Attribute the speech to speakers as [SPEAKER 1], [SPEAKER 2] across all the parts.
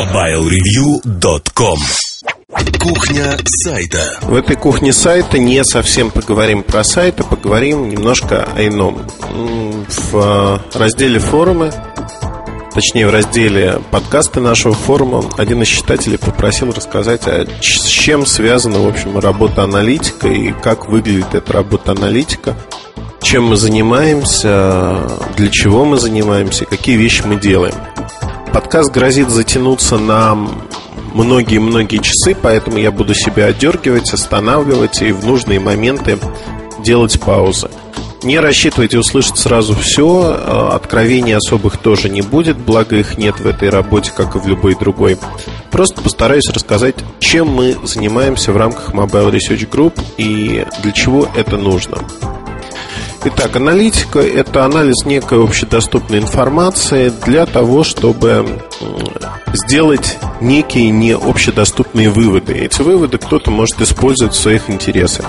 [SPEAKER 1] MobileReview.com Кухня сайта.
[SPEAKER 2] В этой кухне сайта не совсем поговорим про сайт, а поговорим немножко о ином. В а, разделе форумы, точнее в разделе подкасты нашего форума, один из читателей попросил рассказать, а с чем связана, в общем, работа аналитика и как выглядит эта работа аналитика, чем мы занимаемся, для чего мы занимаемся, какие вещи мы делаем. Подкаст грозит затянуться на многие-многие часы, поэтому я буду себя отдергивать, останавливать и в нужные моменты делать паузы. Не рассчитывайте услышать сразу все, э, откровений особых тоже не будет, благо их нет в этой работе, как и в любой другой. Просто постараюсь рассказать, чем мы занимаемся в рамках Mobile Research Group и для чего это нужно. Итак, аналитика – это анализ некой общедоступной информации для того, чтобы сделать некие не общедоступные выводы. Эти выводы кто-то может использовать в своих интересах.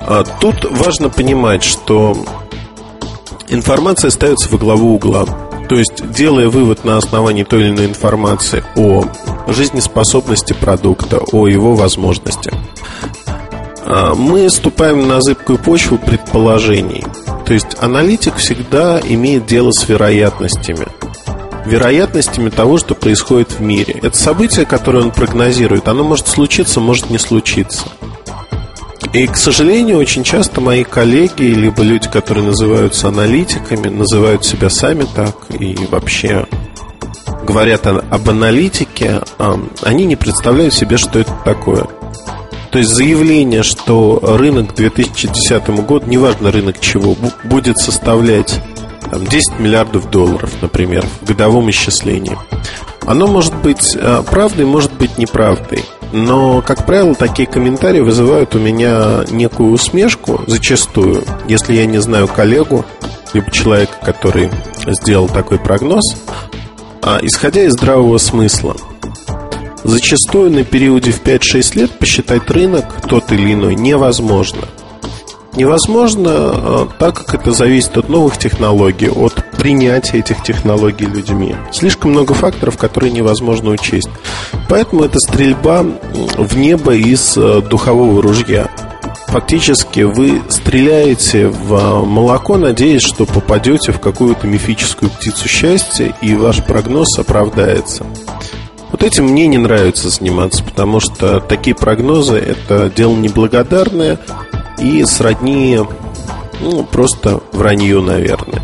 [SPEAKER 2] А тут важно понимать, что информация ставится во главу угла. То есть, делая вывод на основании той или иной информации о жизнеспособности продукта, о его возможностях, а, мы ступаем на зыбкую почву предположений. То есть аналитик всегда имеет дело с вероятностями. Вероятностями того, что происходит в мире. Это событие, которое он прогнозирует, оно может случиться, может не случиться. И, к сожалению, очень часто мои коллеги, либо люди, которые называются аналитиками, называют себя сами так и вообще говорят об аналитике, они не представляют себе, что это такое. То есть заявление, что рынок к 2010 году, неважно рынок чего, будет составлять там, 10 миллиардов долларов, например, в годовом исчислении. Оно может быть э, правдой, может быть неправдой. Но, как правило, такие комментарии вызывают у меня некую усмешку, зачастую, если я не знаю коллегу, либо человека, который сделал такой прогноз, а, исходя из здравого смысла – Зачастую на периоде в 5-6 лет посчитать рынок тот или иной невозможно. Невозможно, э, так как это зависит от новых технологий, от принятия этих технологий людьми. Слишком много факторов, которые невозможно учесть. Поэтому это стрельба в небо из э, духового ружья. Фактически вы стреляете в э, молоко, надеясь, что попадете в какую-то мифическую птицу счастья, и ваш прогноз оправдается. Вот этим мне не нравится заниматься, потому что такие прогнозы – это дело неблагодарное и сродни ну, просто вранью, наверное.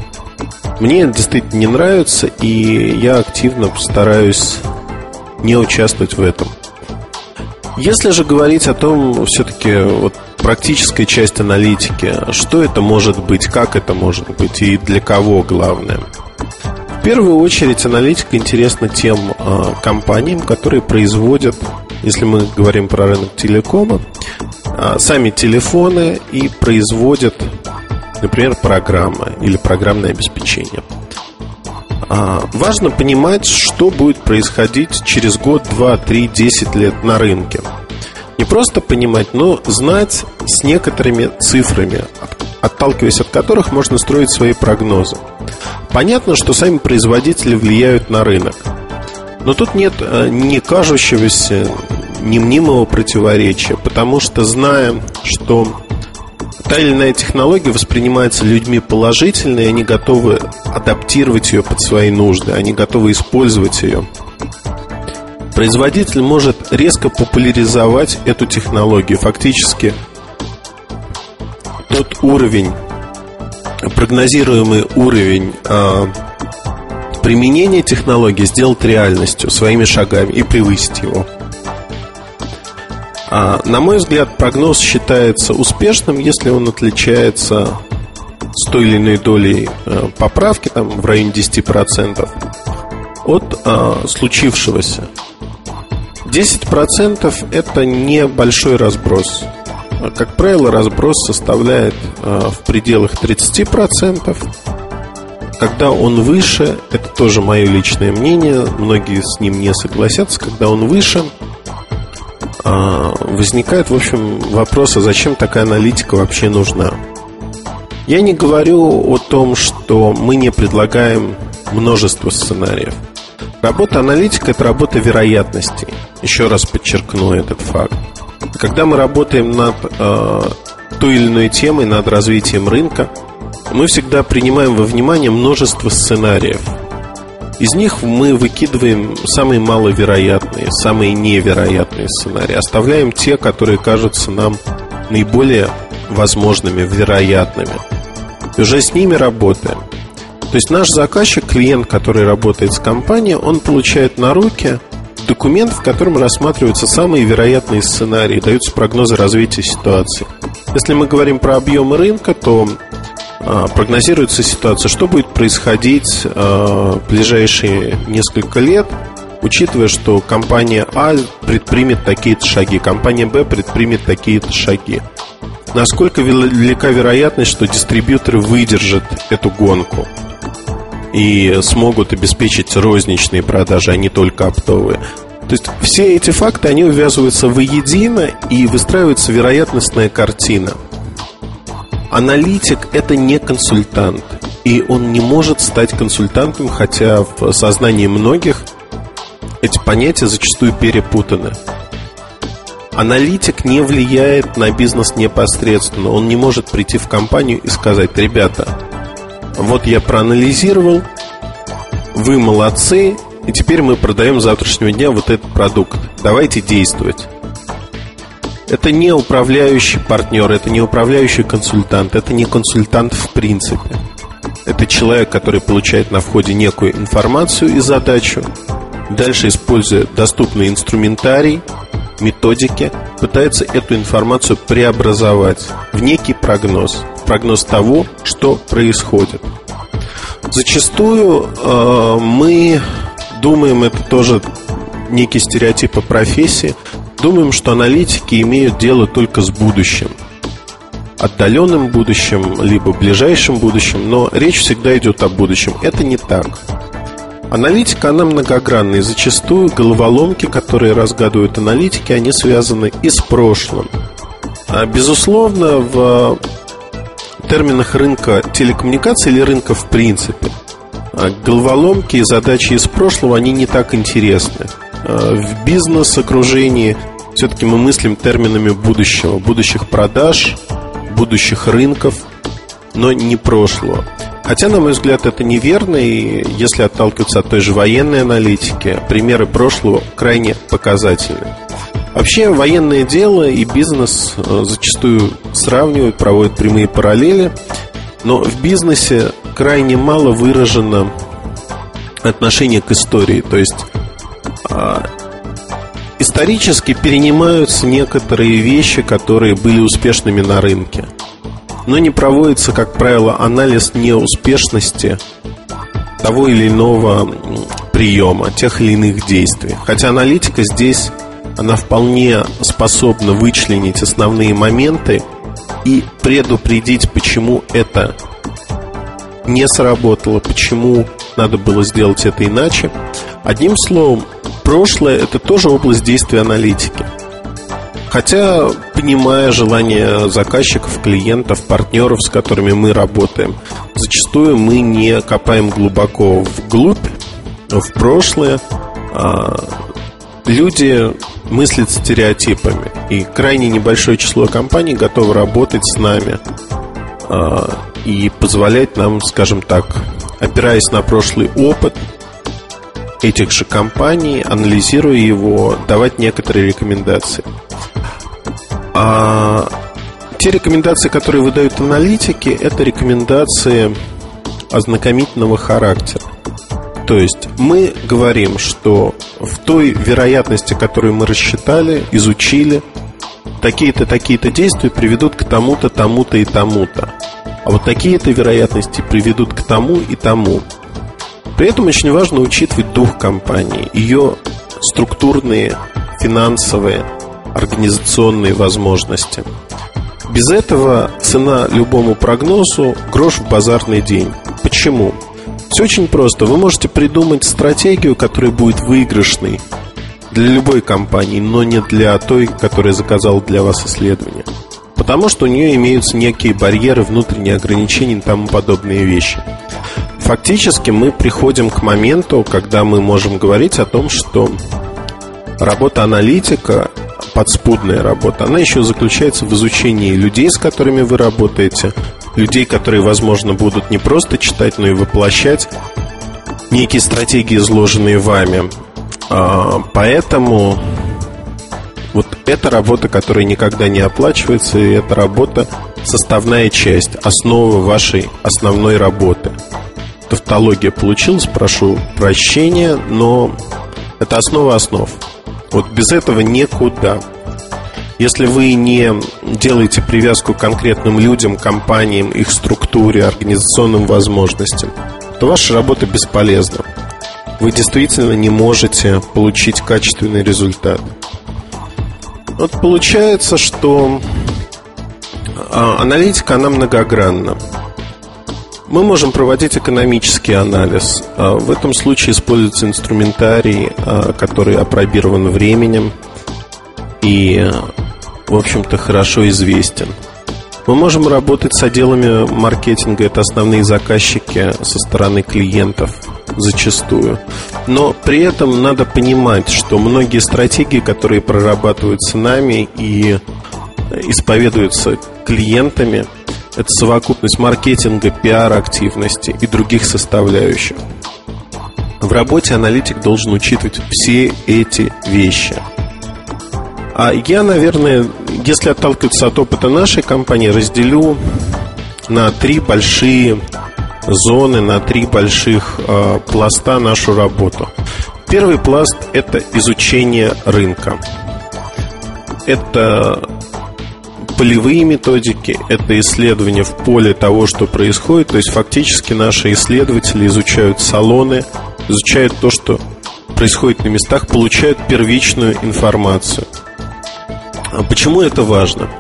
[SPEAKER 2] Мне это действительно не нравится, и я активно стараюсь не участвовать в этом. Если же говорить о том, все-таки вот практическая часть аналитики, что это может быть, как это может быть и для кого главное – в первую очередь аналитика интересна тем э, компаниям, которые производят, если мы говорим про рынок телекома, э, сами телефоны и производят, например, программы или программное обеспечение. Э, важно понимать, что будет происходить через год, два, три, десять лет на рынке. Не просто понимать, но знать с некоторыми цифрами, отталкиваясь от которых можно строить свои прогнозы. Понятно, что сами производители влияют на рынок. Но тут нет э, ни кажущегося, ни мнимого противоречия, потому что зная, что та или иная технология воспринимается людьми положительно, и они готовы адаптировать ее под свои нужды, они готовы использовать ее. Производитель может резко популяризовать эту технологию, фактически тот уровень прогнозируемый уровень э, применения технологии сделать реальностью своими шагами и превысить его. А, на мой взгляд, прогноз считается успешным, если он отличается с той или иной долей э, поправки, там в районе 10%, от э, случившегося. 10% это небольшой разброс. Как правило, разброс составляет э, в пределах 30%. Когда он выше, это тоже мое личное мнение, многие с ним не согласятся, когда он выше, э, возникает, в общем, вопрос, а зачем такая аналитика вообще нужна? Я не говорю о том, что мы не предлагаем множество сценариев. Работа аналитика – это работа вероятностей. Еще раз подчеркну этот факт. Когда мы работаем над э, той или иной темой, над развитием рынка, мы всегда принимаем во внимание множество сценариев. Из них мы выкидываем самые маловероятные, самые невероятные сценарии, оставляем те, которые кажутся нам наиболее возможными, вероятными. И уже с ними работаем. То есть наш заказчик, клиент, который работает с компанией, он получает на руки документ, в котором рассматриваются самые вероятные сценарии, даются прогнозы развития ситуации. Если мы говорим про объемы рынка, то а, прогнозируется ситуация, что будет происходить а, в ближайшие несколько лет, учитывая, что компания А предпримет такие-то шаги, компания Б предпримет такие-то шаги. Насколько велика вероятность, что дистрибьюторы выдержат эту гонку? И смогут обеспечить розничные продажи, а не только оптовые. То есть все эти факты, они увязываются воедино и выстраивается вероятностная картина. Аналитик – это не консультант, и он не может стать консультантом, хотя в сознании многих эти понятия зачастую перепутаны. Аналитик не влияет на бизнес непосредственно. Он не может прийти в компанию и сказать, ребята, вот я проанализировал, вы молодцы, и теперь мы продаем с завтрашнего дня вот этот продукт. Давайте действовать. Это не управляющий партнер, это не управляющий консультант, это не консультант в принципе. Это человек, который получает на входе некую информацию и задачу, дальше, используя доступный инструментарий, методики, пытается эту информацию преобразовать в некий прогноз прогноз того, что происходит. Зачастую э, мы думаем, это тоже некий стереотип о профессии, думаем, что аналитики имеют дело только с будущим. Отдаленным будущим, либо ближайшим будущим, но речь всегда идет о будущем. Это не так. Аналитика, она многогранная, и зачастую головоломки, которые разгадывают аналитики, они связаны и с прошлым. А, безусловно, в терминах рынка телекоммуникаций или рынка в принципе. А головоломки и задачи из прошлого, они не так интересны. А в бизнес-окружении все-таки мы мыслим терминами будущего, будущих продаж, будущих рынков, но не прошлого. Хотя, на мой взгляд, это неверно, и если отталкиваться от той же военной аналитики, примеры прошлого крайне показательны. Вообще военное дело и бизнес э, зачастую сравнивают, проводят прямые параллели, но в бизнесе крайне мало выражено отношение к истории. То есть а, исторически перенимаются некоторые вещи, которые были успешными на рынке. Но не проводится, как правило, анализ неуспешности того или иного приема, тех или иных действий. Хотя аналитика здесь она вполне способна вычленить основные моменты и предупредить, почему это не сработало, почему надо было сделать это иначе. Одним словом, прошлое – это тоже область действия аналитики. Хотя, понимая желание заказчиков, клиентов, партнеров, с которыми мы работаем, зачастую мы не копаем глубоко вглубь, в прошлое. А люди мыслит стереотипами. И крайне небольшое число компаний готово работать с нами э, и позволять нам, скажем так, опираясь на прошлый опыт этих же компаний, анализируя его, давать некоторые рекомендации. А те рекомендации, которые выдают аналитики, это рекомендации ознакомительного характера. То есть мы говорим, что в той вероятности, которую мы рассчитали, изучили, такие-то, такие-то действия приведут к тому-то, тому-то и тому-то. А вот такие-то вероятности приведут к тому и тому. При этом очень важно учитывать дух компании, ее структурные, финансовые, организационные возможности. Без этого цена любому прогнозу грош в базарный день. Почему? Все очень просто. Вы можете придумать стратегию, которая будет выигрышной для любой компании, но не для той, которая заказала для вас исследование. Потому что у нее имеются некие барьеры, внутренние ограничения и тому подобные вещи. фактически мы приходим к моменту, когда мы можем говорить о том, что работа аналитика, подспудная работа, она еще заключается в изучении людей, с которыми вы работаете, людей, которые, возможно, будут не просто читать, но и воплощать некие стратегии, изложенные вами. А, поэтому вот эта работа, которая никогда не оплачивается, и эта работа составная часть, основа вашей основной работы. Тавтология получилась, прошу прощения, но это основа основ. Вот без этого никуда. Если вы не делаете привязку к конкретным людям, компаниям, их структуре, организационным возможностям, то ваша работа бесполезна. Вы действительно не можете получить качественный результат. Вот получается, что а, аналитика, она многогранна. Мы можем проводить экономический анализ. А, в этом случае используется инструментарий, а, который опробирован временем и, в общем-то, хорошо известен. Мы можем работать с отделами маркетинга, это основные заказчики со стороны клиентов зачастую. Но при этом надо понимать, что многие стратегии, которые прорабатываются нами и исповедуются клиентами, это совокупность маркетинга, пиар-активности и других составляющих. В работе аналитик должен учитывать все эти вещи. А я, наверное, если отталкиваться от опыта нашей компании, разделю на три большие зоны, на три больших э, пласта нашу работу. Первый пласт – это изучение рынка. Это полевые методики, это исследования в поле того, что происходит. То есть фактически наши исследователи изучают салоны, изучают то, что происходит на местах, получают первичную информацию. А почему это важно?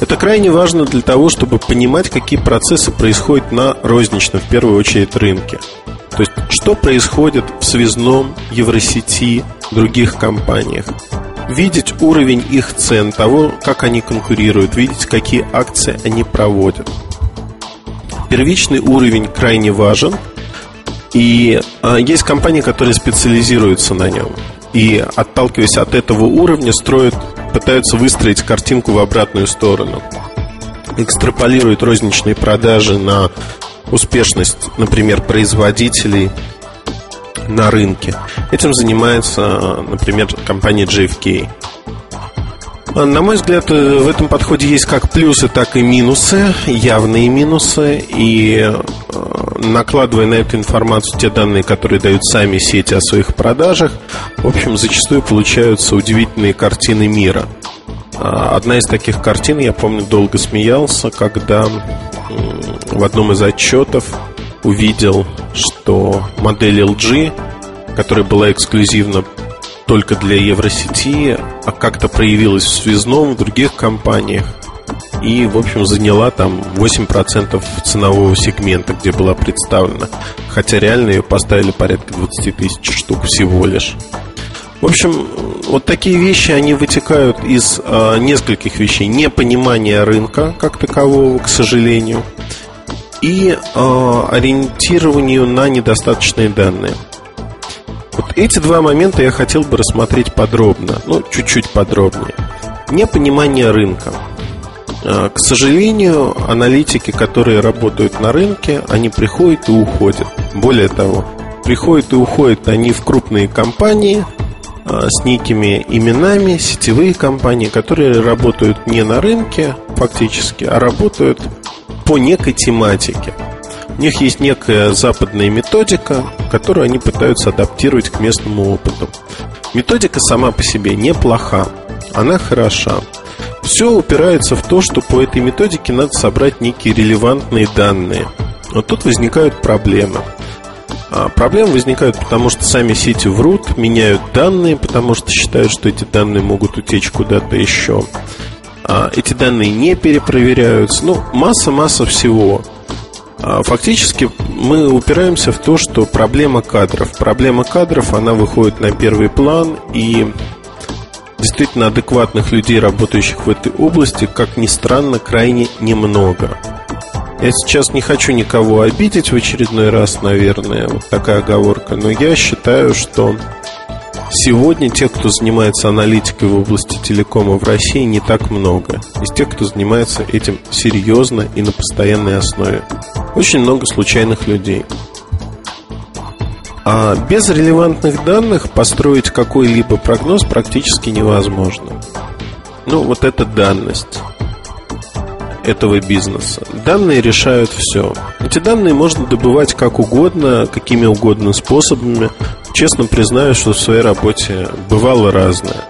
[SPEAKER 2] Это крайне важно для того, чтобы понимать, какие процессы происходят на розничном, в первую очередь, рынке. То есть, что происходит в связном, Евросети, других компаниях видеть уровень их цен, того, как они конкурируют, видеть, какие акции они проводят. Первичный уровень крайне важен, и а, есть компании, которые специализируются на нем. И отталкиваясь от этого уровня, строят, пытаются выстроить картинку в обратную сторону. Экстраполируют розничные продажи на успешность, например, производителей на рынке. Этим занимается, например, компания JFK. На мой взгляд, э, в этом подходе есть как плюсы, так и минусы, явные минусы. И э, накладывая на эту информацию те данные, которые дают сами сети о своих продажах, в общем, зачастую получаются удивительные картины мира. А, одна из таких картин, я помню, долго смеялся, когда в одном из отчетов увидел, что модель LG, которая была эксклюзивна только для Евросети, а как-то проявилась в связном, в других компаниях. И, в общем, заняла там 8% ценового сегмента, где была представлена. Хотя реально ее поставили порядка 20 тысяч штук всего лишь. В общем, вот такие вещи, они вытекают из э, нескольких вещей. Непонимание рынка как такового, к сожалению – и э, ориентированию на недостаточные данные. Вот эти два момента я хотел бы рассмотреть подробно, ну, чуть-чуть подробнее. Непонимание рынка. Э, к сожалению, аналитики, которые работают на рынке, они приходят и уходят. Более того, приходят и уходят они в крупные компании э, с некими именами, сетевые компании, которые работают не на рынке фактически, а работают по некой тематике. У них есть некая западная методика, которую они пытаются адаптировать к местному опыту. Методика сама по себе неплоха, она хороша. Все упирается в то, что по этой методике надо собрать некие релевантные данные. Вот тут возникают проблемы. А проблемы возникают потому, что сами сети врут, меняют данные, потому что считают, что эти данные могут утечь куда-то еще. А, эти данные не перепроверяются. Ну, масса-масса всего. А, фактически мы упираемся в то, что проблема кадров. Проблема кадров, она выходит на первый план, и действительно адекватных людей, работающих в этой области, как ни странно, крайне немного. Я сейчас не хочу никого обидеть в очередной раз, наверное, вот такая оговорка, но я считаю, что сегодня тех, кто занимается аналитикой в области телекома в России, не так много. Из тех, кто занимается этим серьезно и на постоянной основе. Очень много случайных людей. А без релевантных данных построить какой-либо прогноз практически невозможно. Ну, вот это данность этого бизнеса. Данные решают все. Эти данные можно добывать как угодно, какими угодно способами. Честно признаюсь, что в своей работе бывало разное.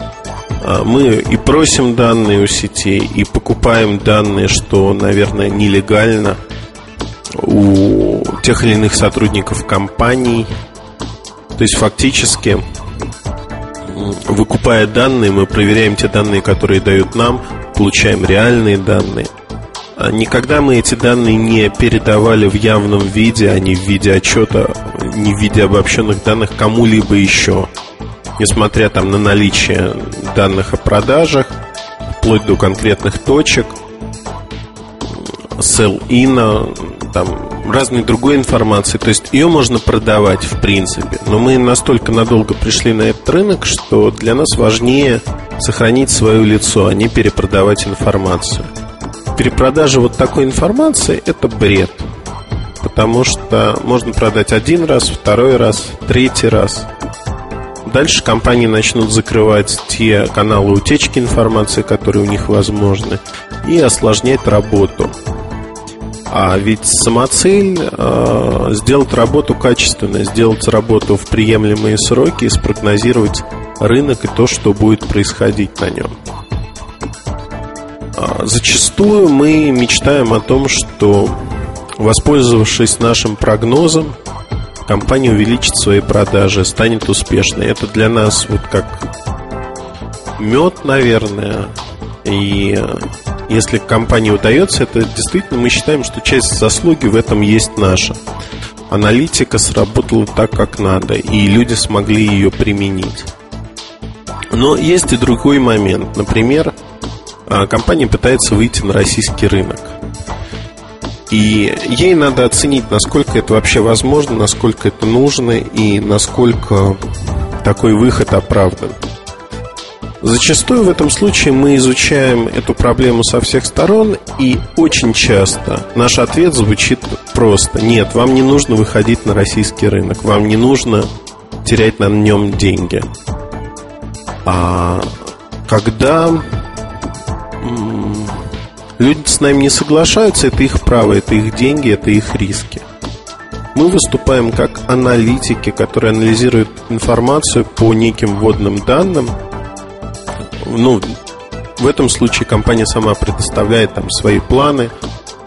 [SPEAKER 2] А, мы и просим данные у сетей, и покупаем данные, что, наверное, нелегально у тех или иных сотрудников компаний. То есть фактически, выкупая данные, мы проверяем те данные, которые дают нам, получаем реальные данные – а никогда мы эти данные не передавали в явном виде, а не в виде отчета, не в виде обобщенных данных кому-либо еще. Несмотря там на наличие данных о продажах, вплоть до конкретных точек, sell-in, там разной другой информации. То есть ее можно продавать в принципе. Но мы настолько надолго пришли на этот рынок, что для нас важнее сохранить свое лицо, а не перепродавать информацию перепродажа вот такой информации – это бред. Потому что можно продать один раз, второй раз, третий раз. Дальше компании начнут закрывать те каналы утечки информации, которые у них возможны, и осложнять работу. А ведь самоцель э, сделать работу качественно, сделать работу в приемлемые сроки и спрогнозировать рынок и то, что будет происходить на нем. А, зачастую мы мечтаем о том, что, воспользовавшись нашим прогнозом, компания увеличит свои продажи, станет успешной. Это для нас вот как мед, наверное. И если компании удается, это действительно мы считаем, что часть заслуги в этом есть наша. Аналитика сработала так, как надо, и люди смогли ее применить. Но есть и другой момент. Например, а, компания пытается выйти на российский рынок. И ей надо оценить, насколько это вообще возможно, насколько это нужно и насколько такой выход оправдан. Зачастую в этом случае мы изучаем эту проблему со всех сторон, и очень часто наш ответ звучит просто «Нет, вам не нужно выходить на российский рынок, вам не нужно терять на нем деньги». А когда Люди с нами не соглашаются, это их право, это их деньги, это их риски. Мы выступаем как аналитики, которые анализируют информацию по неким вводным данным. Ну, в этом случае компания сама предоставляет там свои планы,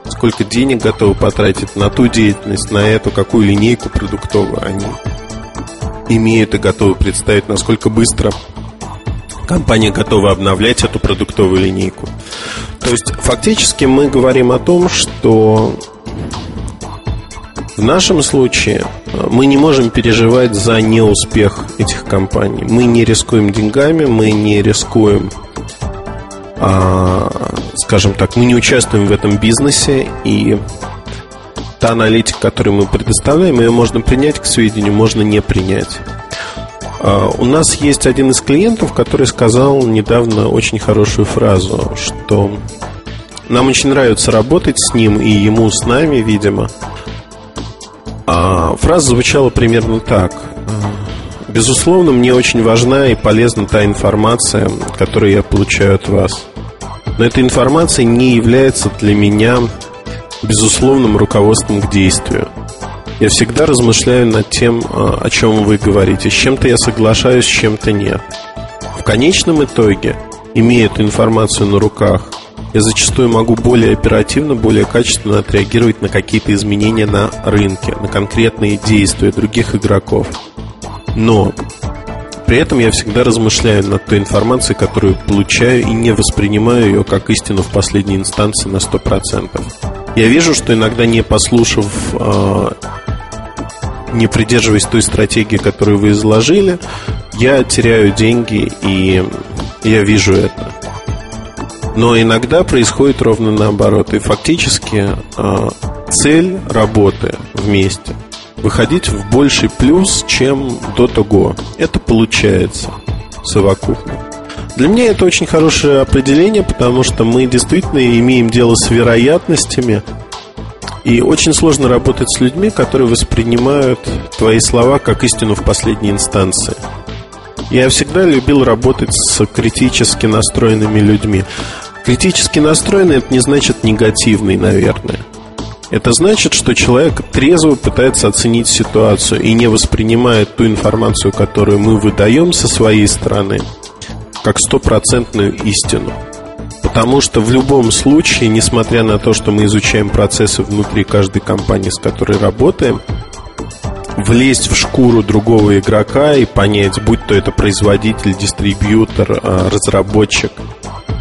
[SPEAKER 2] сколько денег готовы потратить на ту деятельность, на эту, какую линейку продуктовую они имеют и готовы представить, насколько быстро компания готова обновлять эту продуктовую линейку. То есть фактически мы говорим о том, что в нашем случае э, мы не можем переживать за неуспех этих компаний. Мы не рискуем деньгами, мы не рискуем, а, скажем так, мы не участвуем в этом бизнесе и та аналитика, которую мы предоставляем, ее можно принять к сведению, можно не принять. А, у нас есть один из клиентов, который сказал недавно очень хорошую фразу, что нам очень нравится работать с ним и ему с нами, видимо. А фраза звучала примерно так. Безусловно, мне очень важна и полезна та информация, которую я получаю от вас. Но эта информация не является для меня безусловным руководством к действию. Я всегда размышляю над тем, а, о чем вы говорите. С чем-то я соглашаюсь, с чем-то нет. В конечном итоге, имея эту информацию на руках, я зачастую могу более оперативно, более качественно отреагировать на какие-то изменения на рынке, на конкретные действия других игроков. Но при этом я всегда размышляю над той информацией, которую получаю, и не воспринимаю ее как истину в последней инстанции на 100%. Я вижу, что иногда не послушав а, не придерживаясь той стратегии, которую вы изложили, я теряю деньги, и я вижу это. Но иногда происходит ровно наоборот. И фактически э, цель работы вместе выходить в больший плюс, чем до того. Это получается совокупно. Для меня это очень хорошее определение, потому что мы действительно имеем дело с вероятностями, и очень сложно работать с людьми, которые воспринимают твои слова как истину в последней инстанции. Я всегда любил работать с критически настроенными людьми. Критически настроенный это не значит негативный, наверное. Это значит, что человек трезво пытается оценить ситуацию и не воспринимает ту информацию, которую мы выдаем со своей стороны, как стопроцентную истину. Потому что в любом случае, несмотря на то, что мы изучаем процессы внутри каждой компании, с которой работаем, влезть в шкуру другого игрока и понять, будь то это производитель, дистрибьютор, а, разработчик,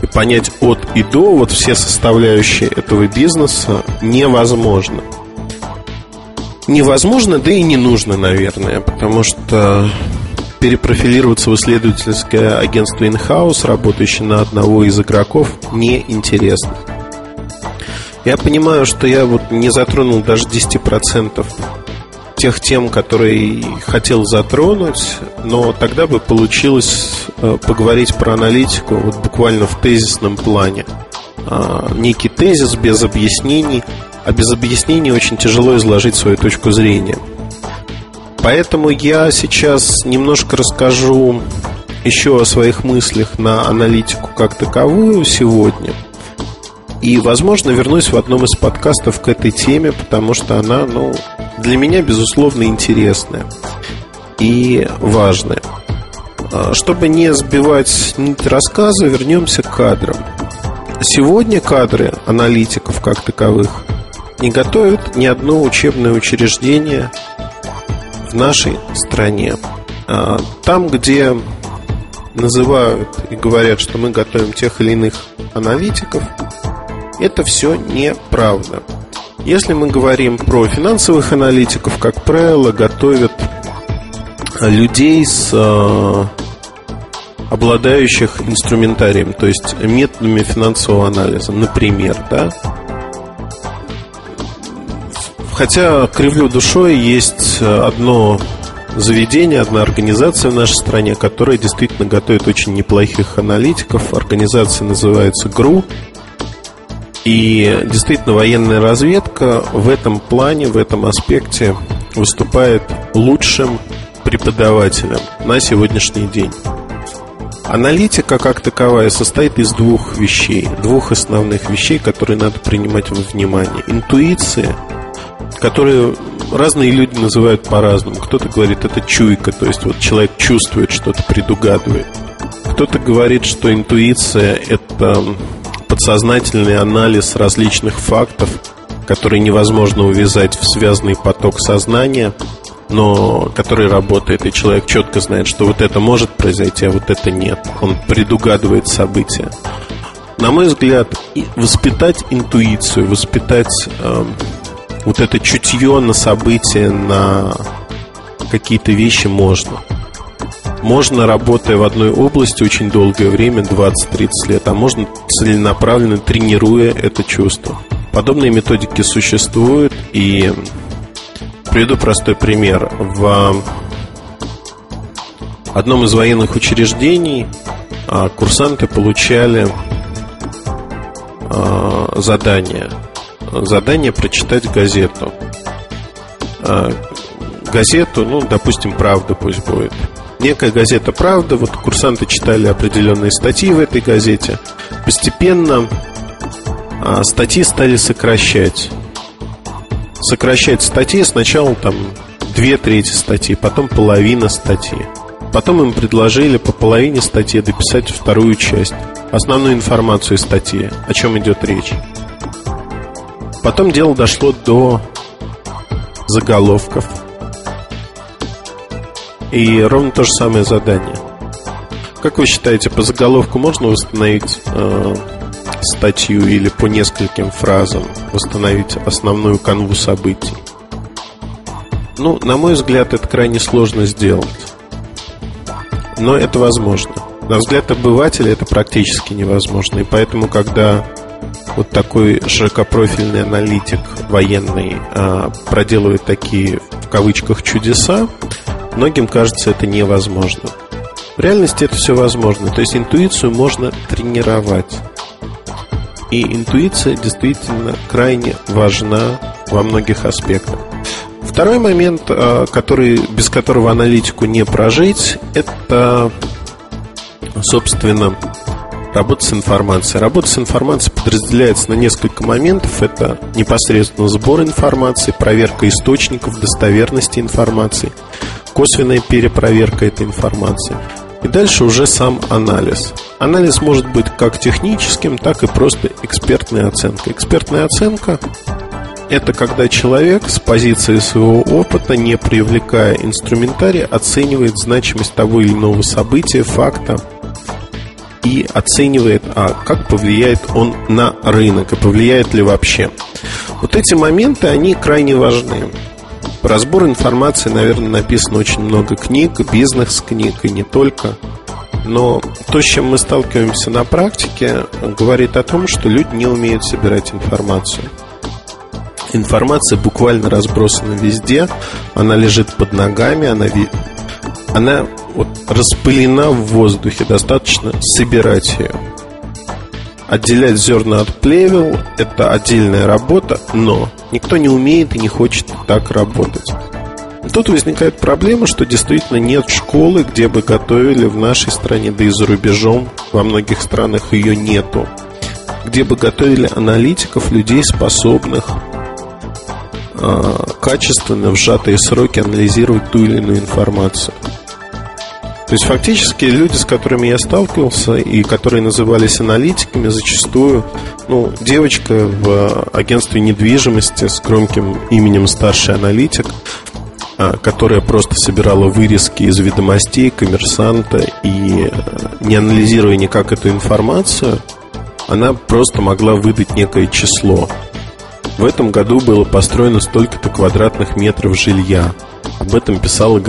[SPEAKER 2] и понять от и до вот все составляющие этого бизнеса невозможно. Невозможно, да и не нужно, наверное, потому что перепрофилироваться в исследовательское агентство in-house, работающее на одного из игроков, неинтересно. Я понимаю, что я вот не затронул даже 10% тех тем, которые хотел затронуть, но тогда бы получилось э, поговорить про аналитику вот буквально в тезисном плане. А, некий тезис без объяснений, а без объяснений очень тяжело изложить свою точку зрения – Поэтому я сейчас немножко расскажу еще о своих мыслях на аналитику как таковую сегодня. И, возможно, вернусь в одном из подкастов к этой теме, потому что она, ну, для меня, безусловно, интересная и важная. А, чтобы не сбивать нить рассказа, вернемся к кадрам. Сегодня кадры аналитиков как таковых не готовят ни одно учебное учреждение в нашей стране. А, там, где называют и говорят, что мы готовим тех или иных аналитиков, это все неправда. Если мы говорим про финансовых аналитиков, как правило, готовят людей с а, обладающих инструментарием, то есть методами финансового анализа, например, да, Хотя, кривлю душой, есть одно заведение, одна организация в нашей стране, которая действительно готовит очень неплохих аналитиков. Организация называется ГРУ. И действительно военная разведка в этом плане, в этом аспекте выступает лучшим преподавателем на сегодняшний день. Аналитика как таковая состоит из двух вещей, двух основных вещей, которые надо принимать во внимание. Интуиция – которые разные люди называют по-разному. Кто-то говорит, это чуйка, то есть вот человек чувствует что-то, предугадывает. Кто-то говорит, что интуиция – это подсознательный анализ различных фактов, которые невозможно увязать в связанный поток сознания, но который работает, и человек четко знает, что вот это может произойти, а вот это нет. Он предугадывает события. На мой взгляд, воспитать интуицию, воспитать э, вот это чутье на события, на какие-то вещи можно. Можно, работая в одной области очень долгое время, 20-30 лет, а можно целенаправленно тренируя это чувство. Подобные методики существуют, и приведу простой пример. В одном из военных учреждений а, курсанты получали а, задание – задание прочитать газету. А, газету, ну, допустим, «Правда» пусть будет. Некая газета «Правда», вот курсанты читали определенные статьи в этой газете. Постепенно а, статьи стали сокращать. Сокращать статьи сначала там две трети статьи, потом половина статьи. Потом им предложили по половине статьи дописать вторую часть, основную информацию статьи, о чем идет речь. Потом дело дошло до заголовков. И ровно то же самое задание. Как вы считаете, по заголовку можно восстановить э, статью или по нескольким фразам восстановить основную канву событий? Ну, на мой взгляд, это крайне сложно сделать. Но это возможно. На взгляд обывателя это практически невозможно. И поэтому, когда вот такой широкопрофильный аналитик военный а, проделывает такие, в кавычках, чудеса, многим кажется это невозможно. В реальности это все возможно. То есть интуицию можно тренировать. И интуиция действительно крайне важна во многих аспектах. Второй момент, а, который, без которого аналитику не прожить, это, собственно, работа с информацией. Работа с информацией подразделяется на несколько моментов. Это непосредственно сбор информации, проверка источников, достоверности информации, косвенная перепроверка этой информации. И дальше уже сам анализ. Анализ может быть как техническим, так и просто экспертной оценкой. Экспертная оценка это когда человек с позиции своего опыта, не привлекая инструментарий, оценивает значимость того или иного события, факта и оценивает, а как повлияет он на рынок и повлияет ли вообще. Вот эти моменты, они крайне важны. Про разбор информации, наверное, написано очень много книг, бизнес-книг и не только. Но то, с чем мы сталкиваемся на практике, говорит о том, что люди не умеют собирать информацию. Информация буквально разбросана везде, она лежит под ногами, она, она вот распылена в воздухе, достаточно собирать ее. Отделять зерна от плевел – это отдельная работа, но никто не умеет и не хочет так работать. Тут возникает проблема, что действительно нет школы, где бы готовили в нашей стране, да и за рубежом, во многих странах ее нету, где бы готовили аналитиков, людей, способных э, качественно в сжатые сроки анализировать ту или иную информацию. То есть фактически люди, с которыми я сталкивался и которые назывались аналитиками, зачастую, ну, девочка в агентстве недвижимости с громким именем старший аналитик, а, которая просто собирала вырезки из ведомостей коммерсанта и э, не анализируя никак эту информацию, она просто могла выдать некое число. В этом году было построено столько-то квадратных метров жилья. Об этом писала газета